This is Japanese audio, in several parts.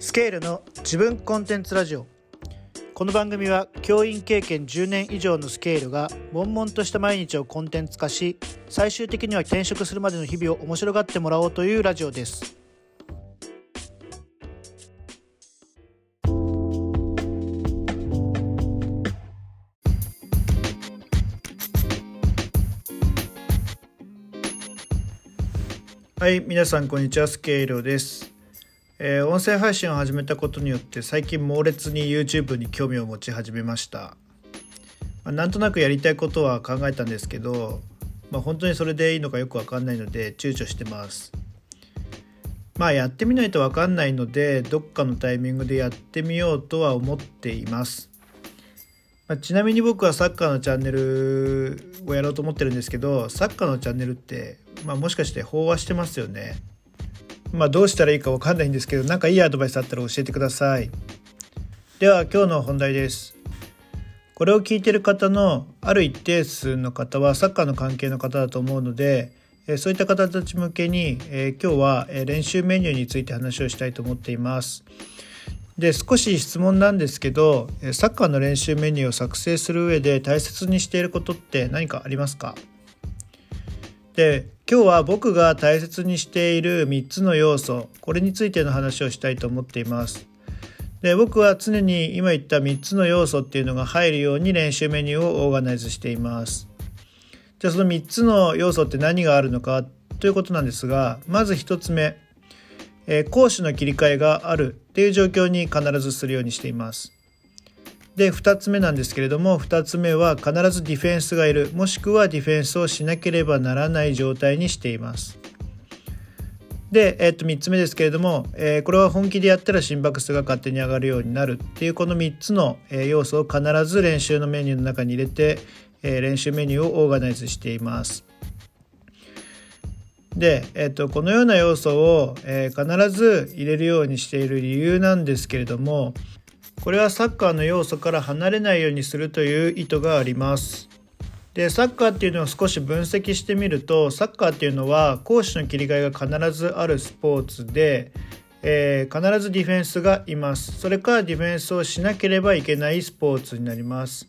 スケールの自分コンテンツラジオ。この番組は教員経験10年以上のスケールが悶々とした毎日をコンテンツ化し最終的には転職するまでの日々を面白がってもらおうというラジオです。はい皆さんこんにちはスケールです。えー、音声配信を始めたことによって最近猛烈に YouTube に興味を持ち始めました、まあ、なんとなくやりたいことは考えたんですけど、まあ、本当にそれでいいのかよく分かんないので躊躇してます。まあやってみないと分かんないのでどっかのタイミングでやってみようとは思っています。ま、ちなみに僕はサッカーのチャンネルをやろうと思ってるんですけどサッカーのチャンネルって、まあ、もしかして飽和してますよね。まあ、どうしたらいいか分かんないんですけど何かいいアドバイスあったら教えてください。では今日の本題です。これを聞いてる方のある一定数の方はサッカーの関係の方だと思うのでそういった方たち向けに今日は練習メニューについて話をしたいと思っています。で少し質問なんですけどサッカーの練習メニューを作成する上で大切にしていることって何かありますか？で今日は僕が大切にしている3つの要素これについての話をしたいと思っています。で僕は常に今言った3つの要素っていうのが入るように練習メニューをオーガナイズしています。じゃあその3つの要素って何があるのかということなんですがまず1つ目、えー、攻守の切り替えがあるっていう状況に必ずするようにしています。で2つ目なんですけれども2つ目は必ずディフェンスがいるもしくはディフェンスをしなければならない状態にしています。で、えっと、3つ目ですけれども、えー、これは本気でやったら心拍数が勝手に上がるようになるっていうこの3つの、要素を必ず練習のメニューの中に入れて、えー、練習メニューをオーガナイズしています。で、えっと、このような要素を、えー、必ず入れるようにしている理由なんですけれどもこれはサッカーの要素から離れないようにするという意図があります。でサッカーっていうのを少し分析してみるとサッカーっていうのは攻守の切り替えが必ずあるスポーツで、えー、必ずディフェンスがいます。それからディフェンスをしなければいけないスポーツになります。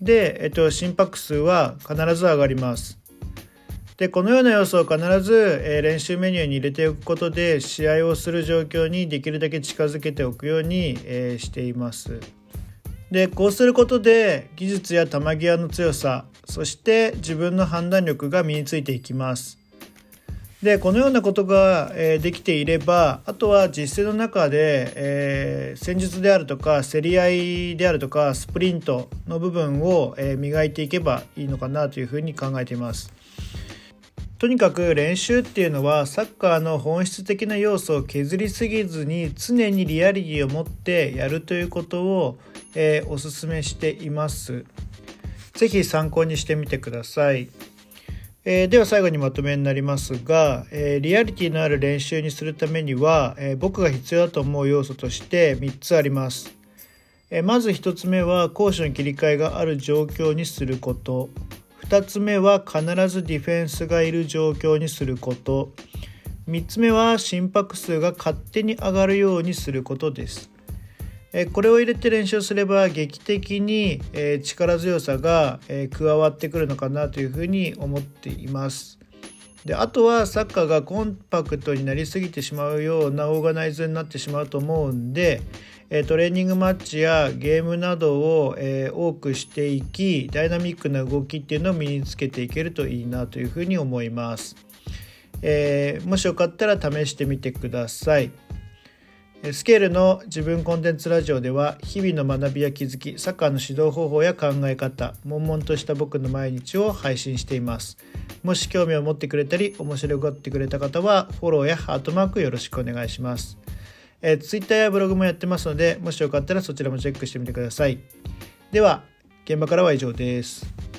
で、えっと、心拍数は必ず上がります。でこのような要素を必ず、え練習メニューに入れておくことで試合をする状況にできるだけ近づけておくように、えしています。でこうすることで技術や球際の強さそして自分の判断力が身についていきます。でこのようなことが、えできていればあとは実践の中で、えー、戦術であるとか競り合いであるとかスプリントの部分を、え磨いていけばいいのかなというふうに考えています。とにかく練習っていうのはサッカーの本質的な要素を削りすぎずに常にリアリティを持ってやるということを、えー、お勧めしています。是非参考にしてみてください。えー、では最後にまとめになりますが、えー、リアリティのある練習にするためには、えー、僕が必要だと思う要素として3つあります。えまず1つ目は攻守の切り替えがある状況にすること。2つ目は必ずディフェンスがいる状況にすること。3つ目は心拍数が勝手に上がるようにすることです。これを入れて練習すれば劇的に力強さが加わってくるのかなというふうに思っています。であとはサッカーがコンパクトになりすぎてしまうようなオーガナイズになってしまうと思うんでトレーニングマッチやゲームなどを多くしていきダイナミックな動きっていうのを身につけていけるといいなというふうに思います、えー、もしよかったら試してみてください。スケールの自分コンテンツラジオでは日々の学びや気づきサッカーの指導方法や考え方悶々とした僕の毎日を配信しています。もし興味を持ってくれたり面白がってくれた方はフォローやハートマークよろしくお願いします。えー、Twitter やブログもやってますので、もしよかったらそちらもチェックしてみてください。では、現場からは以上です。